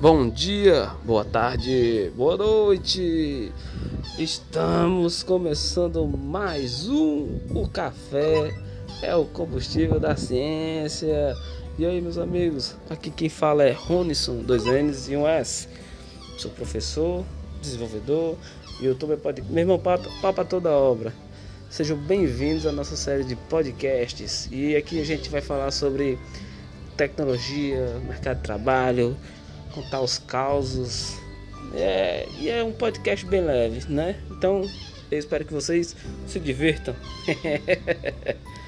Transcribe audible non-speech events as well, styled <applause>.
Bom dia, boa tarde, boa noite. Estamos começando mais um O Café é o combustível da ciência. E aí, meus amigos, aqui quem fala é Ronison, dois N's e um S. Sou professor, desenvolvedor, youtuber, pode... meu irmão, papa toda obra. Sejam bem-vindos à nossa série de podcasts. E aqui a gente vai falar sobre tecnologia, mercado de trabalho, contar os causos. É, e é um podcast bem leve, né? Então eu espero que vocês se divirtam. <laughs>